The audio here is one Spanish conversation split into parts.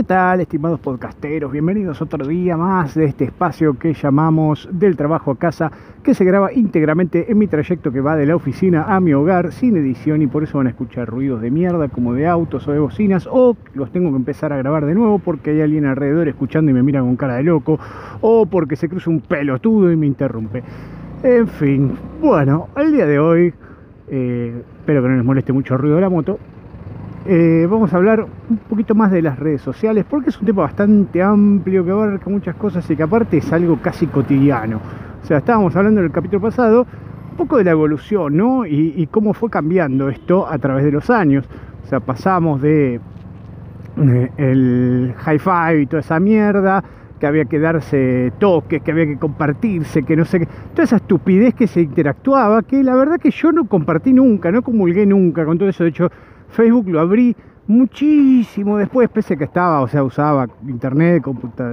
¿Qué tal, estimados podcasteros? Bienvenidos otro día más de este espacio que llamamos Del Trabajo a Casa, que se graba íntegramente en mi trayecto que va de la oficina a mi hogar, sin edición, y por eso van a escuchar ruidos de mierda, como de autos o de bocinas, o los tengo que empezar a grabar de nuevo porque hay alguien alrededor escuchando y me mira con cara de loco, o porque se cruza un pelotudo y me interrumpe. En fin, bueno, el día de hoy, eh, espero que no les moleste mucho el ruido de la moto, eh, vamos a hablar un poquito más de las redes sociales, porque es un tema bastante amplio que abarca muchas cosas y que aparte es algo casi cotidiano. O sea, estábamos hablando en el capítulo pasado un poco de la evolución, ¿no? Y, cómo fue cambiando esto a través de los años. O sea, pasamos de eh, el hi-fi y toda esa mierda, que había que darse toques, que había que compartirse, que no sé qué. Toda esa estupidez que se interactuaba, que la verdad que yo no compartí nunca, no comulgué nunca con todo eso. De hecho, Facebook lo abrí muchísimo después, pese a que estaba, o sea, usaba internet,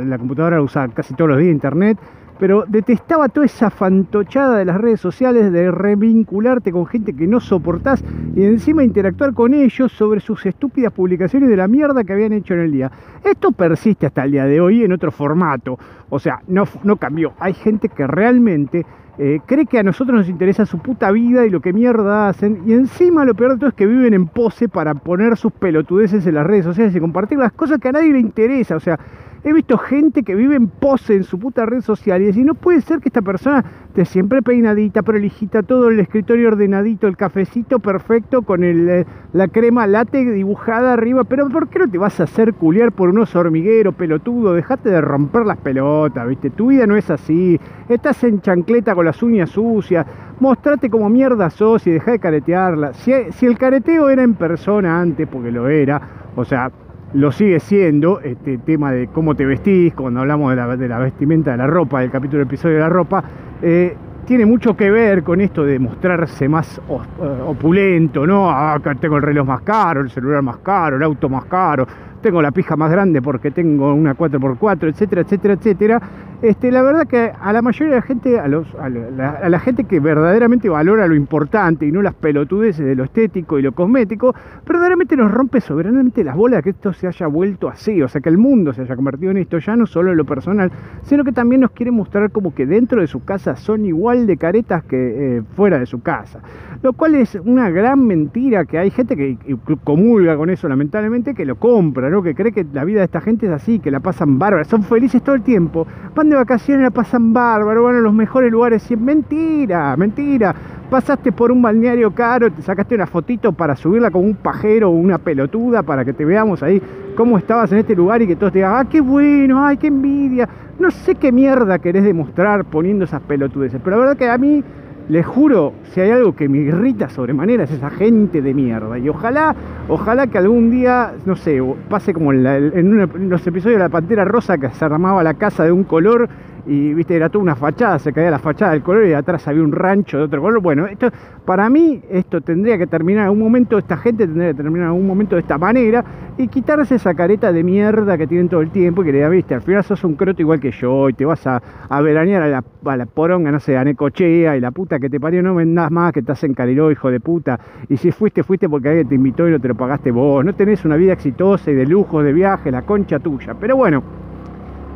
la computadora usaba casi todos los días internet, pero detestaba toda esa fantochada de las redes sociales de revincularte con gente que no soportás y encima interactuar con ellos sobre sus estúpidas publicaciones de la mierda que habían hecho en el día. Esto persiste hasta el día de hoy en otro formato, o sea, no, no cambió. Hay gente que realmente eh, cree que a nosotros nos interesa su puta vida y lo que mierda hacen. Y encima lo peor de todo es que viven en pose para poner sus pelotudeces en las redes sociales y compartir las cosas que a nadie le interesa. O sea, He visto gente que vive en pose en su puta red social y decir, no puede ser que esta persona esté siempre peinadita, prolijita, todo el escritorio ordenadito, el cafecito perfecto con eh, la crema latte dibujada arriba, pero ¿por qué no te vas a hacer culiar por unos hormigueros, pelotudo? Dejate de romper las pelotas, ¿viste? Tu vida no es así. Estás en chancleta con las uñas sucias. Mostrate como mierda sos y deja de caretearla. Si, si el careteo era en persona antes, porque lo era, o sea, lo sigue siendo, este tema de cómo te vestís, cuando hablamos de la, vestimenta de la ropa, del capítulo del episodio de la ropa, eh, tiene mucho que ver con esto de mostrarse más eh, opulento, ¿no? Ah, tengo el reloj más caro, el celular más caro, el auto más caro, tengo la pija más grande porque tengo una 4x4, etcétera, etcétera, etcétera. Este, la verdad que a la mayoría de la gente, a, la, gente que verdaderamente valora lo importante y no las pelotudeces de lo estético y lo cosmético, verdaderamente nos rompe soberanamente las bolas que esto se haya vuelto así, o sea, que el mundo se haya convertido en esto, ya no solo en lo personal, sino que también nos quiere mostrar como que dentro de su casa son igual de caretas que eh, fuera de su casa. Lo cual es una gran mentira que hay gente que comulga con eso, lamentablemente, que lo compra, ¿no? que cree que la vida de esta gente es así, que la pasan bárbara, son felices todo el tiempo, de vacaciones la pasan bárbaro, van a los mejores lugares. Mentira, mentira. Pasaste por un balneario caro, te sacaste una fotito para subirla con un pajero o una pelotuda para que te veamos ahí cómo estabas en este lugar y que todos te digan, ah, qué bueno, ay, qué envidia. No sé qué mierda querés demostrar poniendo esas pelotudeces, pero la verdad que a mí les juro, si hay algo que me irrita sobremanera es esa gente de mierda. Y ojalá, ojalá que algún día, no sé, pase como en, los episodios de la Pantera Rosa que se armaba la casa de un color y viste, era toda una fachada, se caía la fachada del color y atrás había un rancho de otro color. Bueno, esto, para mí esto tendría que terminar en algún momento, esta gente tendría que terminar en algún momento de esta manera y quitarse esa careta de mierda que tienen todo el tiempo y que le da, viste, al final sos un croto igual que yo y te vas a, a veranear a la, poronga, no sé, a Necochea y la puta que te parió, no vendas más que estás en Cariló, hijo de puta. Y si fuiste, fuiste porque alguien te invitó y no te lo pagaste vos. No tenés una vida exitosa y de lujo, de viaje, la concha tuya. Pero bueno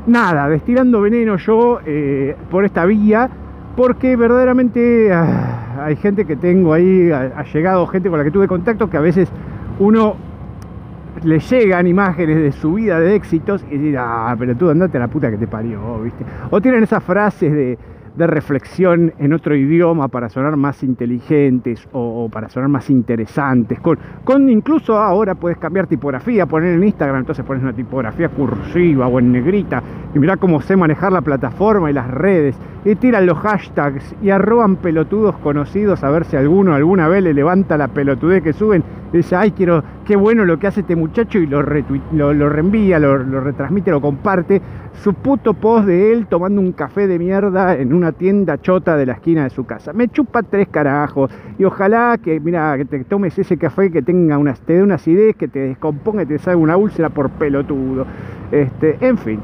nada, destilando veneno yo eh, por esta vía, porque verdaderamente ah, hay gente que tengo ahí, ha, llegado gente con la que tuve contacto, que a veces uno le llegan imágenes de su vida de éxitos y dice, ah, pero tú andate a la puta que te parió, ¿viste? O tienen esas frases de de reflexión en otro idioma para sonar más inteligentes o, para sonar más interesantes. Con, con, incluso ahora puedes cambiar tipografía, poner en Instagram, entonces pones una tipografía cursiva o en negrita y mirá cómo sé manejar la plataforma y las redes y tiran los hashtags y arroban pelotudos conocidos a ver si alguno alguna vez le levanta la pelotudez que suben y dice, ay, quiero, qué bueno lo que hace este muchacho y lo, lo, reenvía, lo, lo retransmite, lo comparte. Su puto post de él tomando un café de mierda en una tienda chota de la esquina de su casa. Me chupa tres carajos y ojalá que, mira, que te tomes ese café que tenga unas, te dé una acidez, que te descomponga y te salga una úlcera por pelotudo. Este, en fin,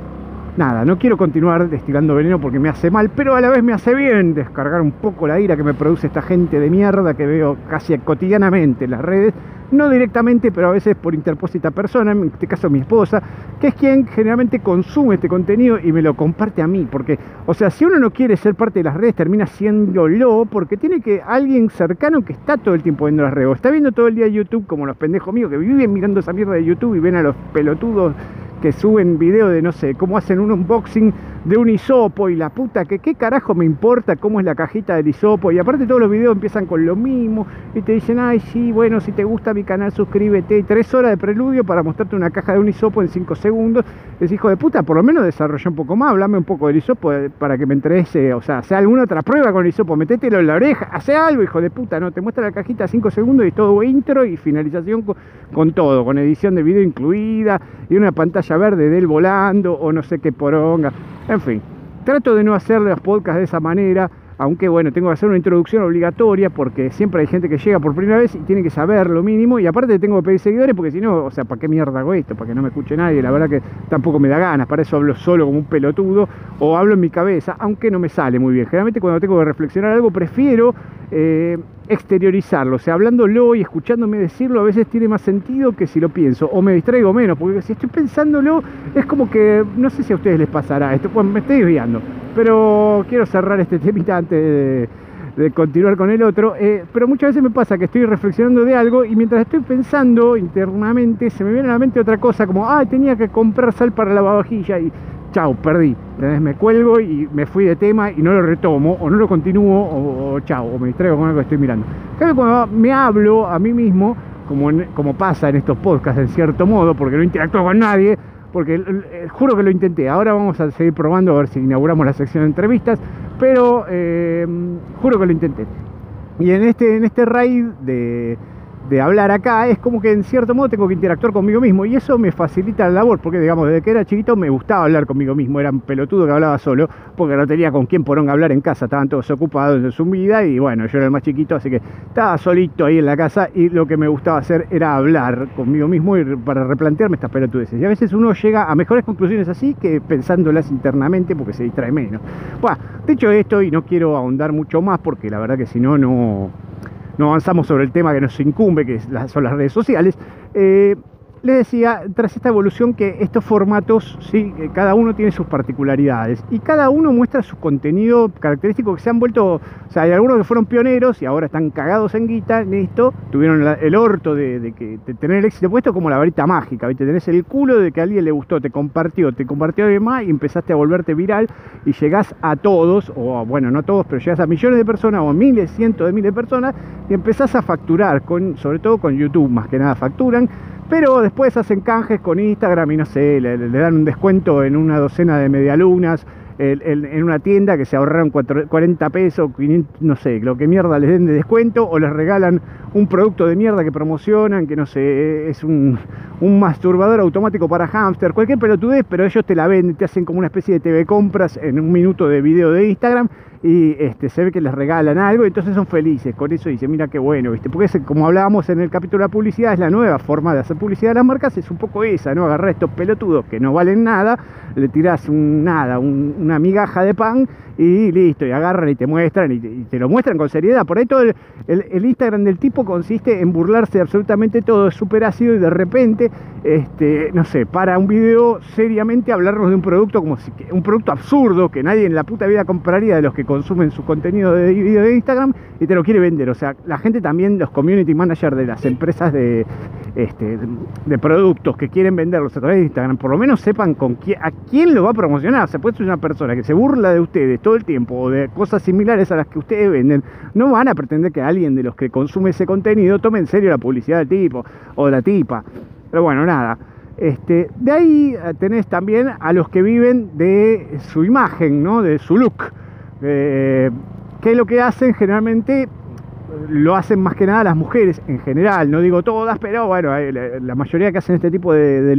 nada, no quiero continuar destilando veneno porque me hace mal, pero a la vez me hace bien descargar un poco la ira que me produce esta gente de mierda que veo casi cotidianamente en las redes. No directamente, pero a veces por interpósita persona, en este caso mi esposa, que es quien generalmente consume este contenido y me lo comparte a mí, porque, o sea, si uno no quiere ser parte de las redes, termina haciéndolo porque tiene que alguien cercano que está todo el tiempo viendo las redes, está viendo todo el día YouTube como los pendejos míos que viven mirando esa mierda de YouTube y ven a los pelotudos que suben video de no sé, cómo hacen un unboxing de un hisopo y la puta, que qué carajo me importa cómo es la cajita del hisopo. Y aparte todos los videos empiezan con lo mismo y te dicen, ay, sí, bueno, si te gusta mi canal, suscríbete. tres horas de preludio para mostrarte una caja de un hisopo en cinco segundos. Es hijo de puta, por lo menos desarrolla un poco más, hablame un poco del hisopo eh, para que me interese, o sea, sea alguna otra prueba con el hisopo, metételo en la oreja, hace algo, hijo de puta, ¿no? Te muestra la cajita cinco segundos y todo intro y finalización con, con todo, con edición de video incluida y una pantalla verde de él volando o no sé qué poronga. En fin, trato de no hacer los podcasts de esa manera, aunque bueno, tengo que hacer una introducción obligatoria porque siempre hay gente que llega por primera vez y tiene que saber lo mínimo y aparte tengo que pedir seguidores porque si no, o sea, ¿para qué mierda hago esto? Para que no me escuche nadie, la verdad que tampoco me da ganas, para eso hablo solo como un pelotudo o hablo en mi cabeza, aunque no me sale muy bien. Generalmente cuando tengo que reflexionar algo prefiero eh, exteriorizarlo, o sea, hablándolo y escuchándome decirlo a veces tiene más sentido que si lo pienso, o me distraigo menos, porque si estoy pensándolo es como que, no sé si a ustedes les pasará, esto, me estoy desviando, pero quiero cerrar este temita antes de, continuar con el otro, eh, pero muchas veces me pasa que estoy reflexionando de algo y mientras estoy pensando internamente se me viene a la mente otra cosa, como, ah, tenía que comprar sal para la lavavajilla y chao, perdí. Entonces me cuelgo y me fui de tema y no lo retomo, o no lo continúo, o, chao, o me distraigo con algo que estoy mirando. cuando me hablo a mí mismo, como, como pasa en estos podcasts en cierto modo, porque no interactúo con nadie, porque juro que lo intenté. Ahora vamos a seguir probando a ver si inauguramos la sección de entrevistas, pero eh, juro que lo intenté. Y en este, en este raid de de hablar acá, es como que en cierto modo tengo que interactuar conmigo mismo y eso me facilita la labor, porque digamos, desde que era chiquito me gustaba hablar conmigo mismo, era un pelotudo que hablaba solo, porque no tenía con quién poronga hablar en casa, estaban todos ocupados en su vida y bueno, yo era el más chiquito, así que estaba solito ahí en la casa y lo que me gustaba hacer era hablar conmigo mismo y para replantearme estas pelotudeces. Y a veces uno llega a mejores conclusiones así que pensándolas internamente porque se distrae menos. Bueno, dicho esto, y no quiero ahondar mucho más porque la verdad que si no, no no avanzamos sobre el tema que nos incumbe, que son las redes sociales, eh, les decía, tras esta evolución, que estos formatos, sí, cada uno tiene sus particularidades y cada uno muestra su contenido característico que se han vuelto, o sea, hay algunos que fueron pioneros y ahora están cagados en guita en esto, tuvieron el orto de, que, tener el éxito puesto como la varita mágica, ¿viste? tenés el culo de que a alguien le gustó, te compartió, te compartió además y empezaste a volverte viral y llegás a todos, o bueno, no todos, pero llegás a millones de personas o miles, cientos de miles de personas y empezás a facturar, con, sobre todo con YouTube, más que nada facturan pero después hacen canjes con Instagram y no sé, le, dan un descuento en una docena de medialunas, en una tienda que se ahorraron 40 pesos, no sé, lo que mierda les den de descuento, o les regalan un producto de mierda que promocionan, que no sé, es un, un masturbador automático para hámster, cualquier pelotudez, pero ellos te la venden, te hacen como una especie de TV compras en un minuto de video de Instagram y este, se ve que les regalan algo, y entonces son felices con eso y dicen, mira qué bueno, ¿viste? Porque como hablábamos en el capítulo de la publicidad, es la nueva forma de hacer publicidad de las marcas, es un poco esa, ¿no? Agarrar estos pelotudos que no valen nada, le tirás un nada, una migaja de pan y listo, y agarran y te muestran y te, lo muestran con seriedad. Por ahí todo el, Instagram del tipo consiste en burlarse de absolutamente todo, es súper ácido y de repente, este, no sé, para un video seriamente hablarnos de un producto como si, un producto absurdo que nadie en la puta vida compraría de los que consumen su contenido de video de Instagram y te lo quiere vender. O sea, la gente también, los community managers de las empresas de, este, de productos que quieren venderlos a través de Instagram, por lo menos sepan con quién, a quién lo va a promocionar. Se puede ser una persona que se burla de ustedes todo el tiempo o de cosas similares a las que ustedes venden, no van a pretender que alguien de los que consume ese contenido tome en serio la publicidad del tipo o de la tipa. Pero bueno, nada. Este, de ahí eh, tenés también a los que viven de su imagen, ¿no? de su look. Eh, que lo que hacen generalmente lo hacen más que nada las mujeres en general, no digo todas, pero bueno, la mayoría que hacen este tipo de, de,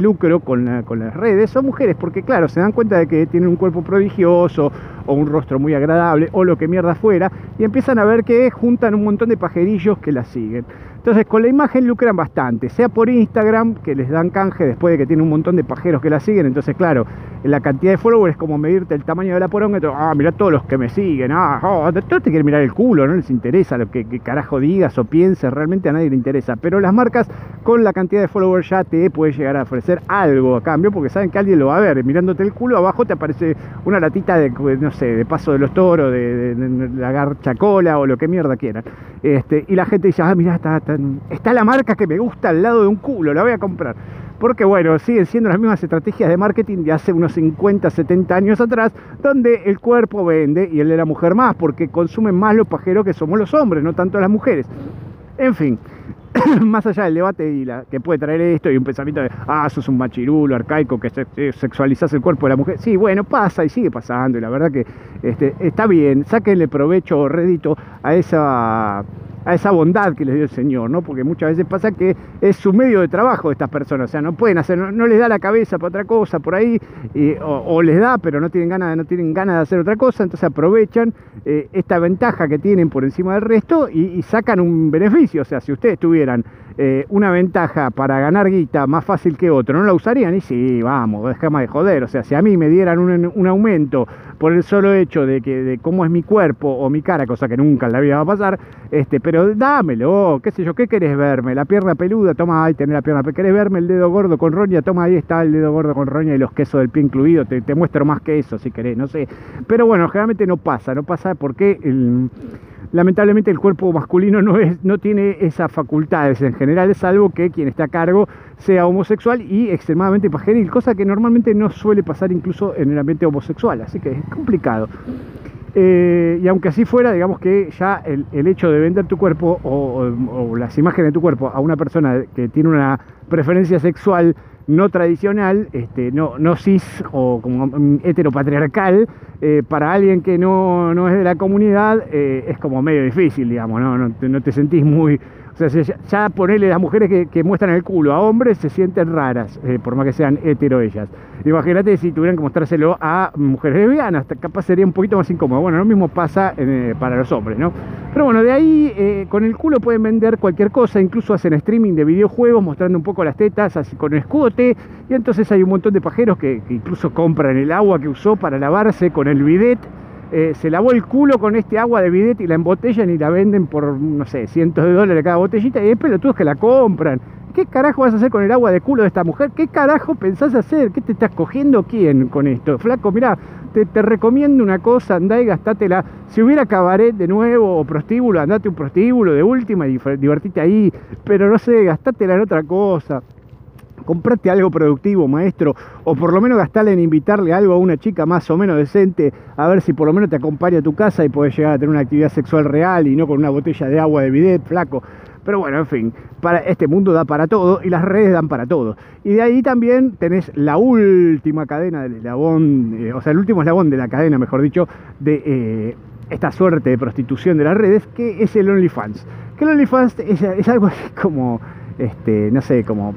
lucro con, con, las redes son mujeres, porque claro, se dan cuenta de que tienen un cuerpo prodigioso o un rostro muy agradable o lo que mierda fuera, y empiezan a ver que juntan un montón de pajerillos que las siguen. Entonces con la imagen lucran bastante, sea por Instagram, que les dan canje después de que tiene un montón de pajeros que la siguen, entonces claro, la cantidad de followers es como medirte el tamaño de la poronga, ah, mirá todos los que me siguen, ah, oh, todos te quieren mirar el culo, no les interesa lo que, carajo digas o pienses, realmente a nadie le interesa, pero las marcas con la cantidad de followers ya te puede llegar a ofrecer algo a cambio, porque saben que alguien lo va a ver, mirándote el culo, abajo te aparece una latita de, no sé, de paso de los toros, de, la garcha cola o lo que mierda quieran, este, y la gente dice, ah, mirá, está está la marca que me gusta al lado de un culo, la voy a comprar. Porque bueno, siguen siendo las mismas estrategias de marketing de hace unos 50, 70 años atrás, donde el cuerpo vende y el de la mujer más, porque consumen más los pajeros que somos los hombres, no tanto las mujeres. En fin, más allá del debate y la, que puede traer esto y un pensamiento de, ah, sos un machirulo arcaico que sexualizás el cuerpo de la mujer. Sí, bueno, pasa y sigue pasando y la verdad que este, está bien, sáquenle provecho o rédito a esa a esa bondad que les dio el Señor, ¿no? Porque muchas veces pasa que es su medio de trabajo de estas personas, o sea, no pueden hacer, no, les da la cabeza para otra cosa por ahí, o, les da, pero no tienen ganas, no tienen ganas de hacer otra cosa, entonces aprovechan eh, esta ventaja que tienen por encima del resto y, sacan un beneficio, o sea, si ustedes tuvieran eh, una ventaja para ganar guita más fácil que otro, ¿no la usarían? Y sí, vamos, déjame de joder, o sea, si a mí me dieran un, un aumento por el solo hecho de que de cómo es mi cuerpo o mi cara, cosa que nunca en la vida va a pasar, este, pero dámelo, qué sé yo, ¿qué querés verme? La pierna peluda, toma ahí, tener la pierna peluda, ¿querés verme el dedo gordo con roña? Toma ahí está el dedo gordo con roña y los quesos del pie incluido, te, muestro más que eso si querés, no sé. Pero bueno, generalmente no pasa, no pasa porque lamentablemente el cuerpo masculino no, es, no tiene esas facultades en general, es algo que quien está a cargo sea homosexual y extremadamente pajeril, cosa que normalmente no suele pasar incluso en el ambiente homosexual, así que es complicado. Eh, y aunque así fuera, digamos que ya el, hecho de vender tu cuerpo o, las imágenes de tu cuerpo a una persona que tiene una preferencia sexual no tradicional, este, no, no cis o como heteropatriarcal, eh, para alguien que no, es de la comunidad eh, es como medio difícil, digamos, no, no te sentís muy o sea, ya, ponerle las mujeres que, muestran el culo a hombres se sienten raras, eh, por más que sean hetero ellas. Imagínate si tuvieran que mostrárselo a mujeres lesbianas, capaz sería un poquito más incómodo. Bueno, lo mismo pasa eh, para los hombres, ¿no? Pero bueno, de ahí eh, con el culo pueden vender cualquier cosa, incluso hacen streaming de videojuegos mostrando un poco las tetas, así con escote, y entonces hay un montón de pajeros que, que incluso compran el agua que usó para lavarse con el bidet eh, se lavó el culo con este agua de bidet y la embotellan y la venden por, no sé, cientos de dólares cada botellita y hay pelotudos que la compran. ¿Qué carajo vas a hacer con el agua de culo de esta mujer? ¿Qué carajo pensás hacer? ¿Qué te estás cogiendo quién con esto? Flaco, mira, te, recomiendo una cosa, andá y gastátela. Si hubiera cabaret de nuevo o prostíbulo, andate un prostíbulo de última y divertite ahí. Pero no sé, gastátela en otra cosa comprate algo productivo, maestro, o por lo menos gastarle en invitarle algo a una chica más o menos decente, a ver si por lo menos te acompaña a tu casa y puedes llegar a tener una actividad sexual real y no con una botella de agua de bidet, flaco. Pero bueno, en fin, para este mundo da para todo y las redes dan para todo. Y de ahí también tenés la última cadena del eslabón, eh, o sea, el último eslabón de la cadena, mejor dicho, de eh, esta suerte de prostitución de las redes, que es el OnlyFans. Que el OnlyFans es, es algo así como este, no sé, como,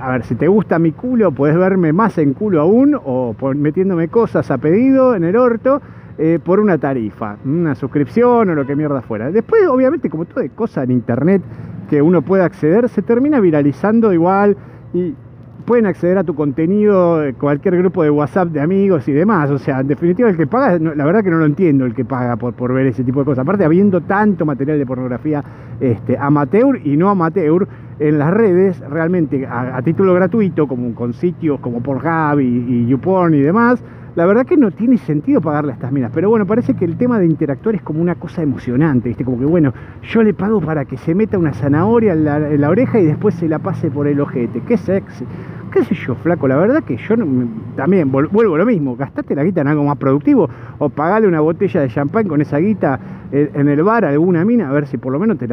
a ver, si te gusta mi culo, puedes verme más en culo aún o metiéndome cosas a pedido en el orto eh, por una tarifa, una suscripción o lo que mierda fuera. Después, obviamente, como toda cosa en internet que uno puede acceder, se termina viralizando igual y pueden acceder a tu contenido cualquier grupo de WhatsApp de amigos y demás. O sea, en definitiva, el que paga, la verdad que no lo entiendo el que paga por, por ver ese tipo de cosas. Aparte, habiendo tanto material de pornografía este, amateur y no amateur en las redes, realmente a, título gratuito, como con sitios como Pornhub y, y YouPorn y demás, la verdad que no tiene sentido pagarle a estas minas. Pero bueno, parece que el tema de interactuar es como una cosa emocionante, ¿viste? Como que bueno, yo le pago para que se meta una zanahoria en la, oreja y después se la pase por el ojete. Qué sexy qué sé yo, flaco, la verdad que yo también vuelvo lo mismo, gastate la guita en algo más productivo o pagale una botella de champán con esa guita en el bar alguna mina, a ver si por lo menos te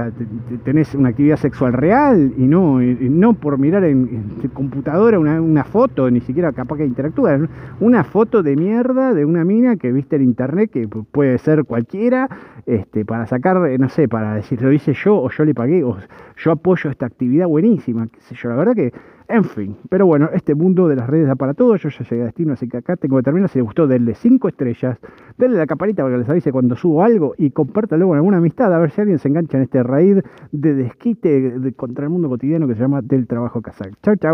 tenés una actividad sexual real y no, no por mirar en, computadora una, foto, ni siquiera capaz que interactúa, una foto de mierda de una mina que viste en internet, que puede ser cualquiera, este, para sacar, no sé, para decir lo hice yo o yo le pagué o yo apoyo esta actividad buenísima, qué sé yo, la verdad que en fin, pero bueno, este mundo de las redes da para todo. Yo ya llegué a destino, así que acá tengo que terminar. Si les gustó, denle 5 estrellas, denle la campanita para que les avise cuando subo algo y compártalo con alguna amistad a ver si alguien se engancha en este raíz de desquite contra el mundo cotidiano que se llama del trabajo casal. Chau, chau.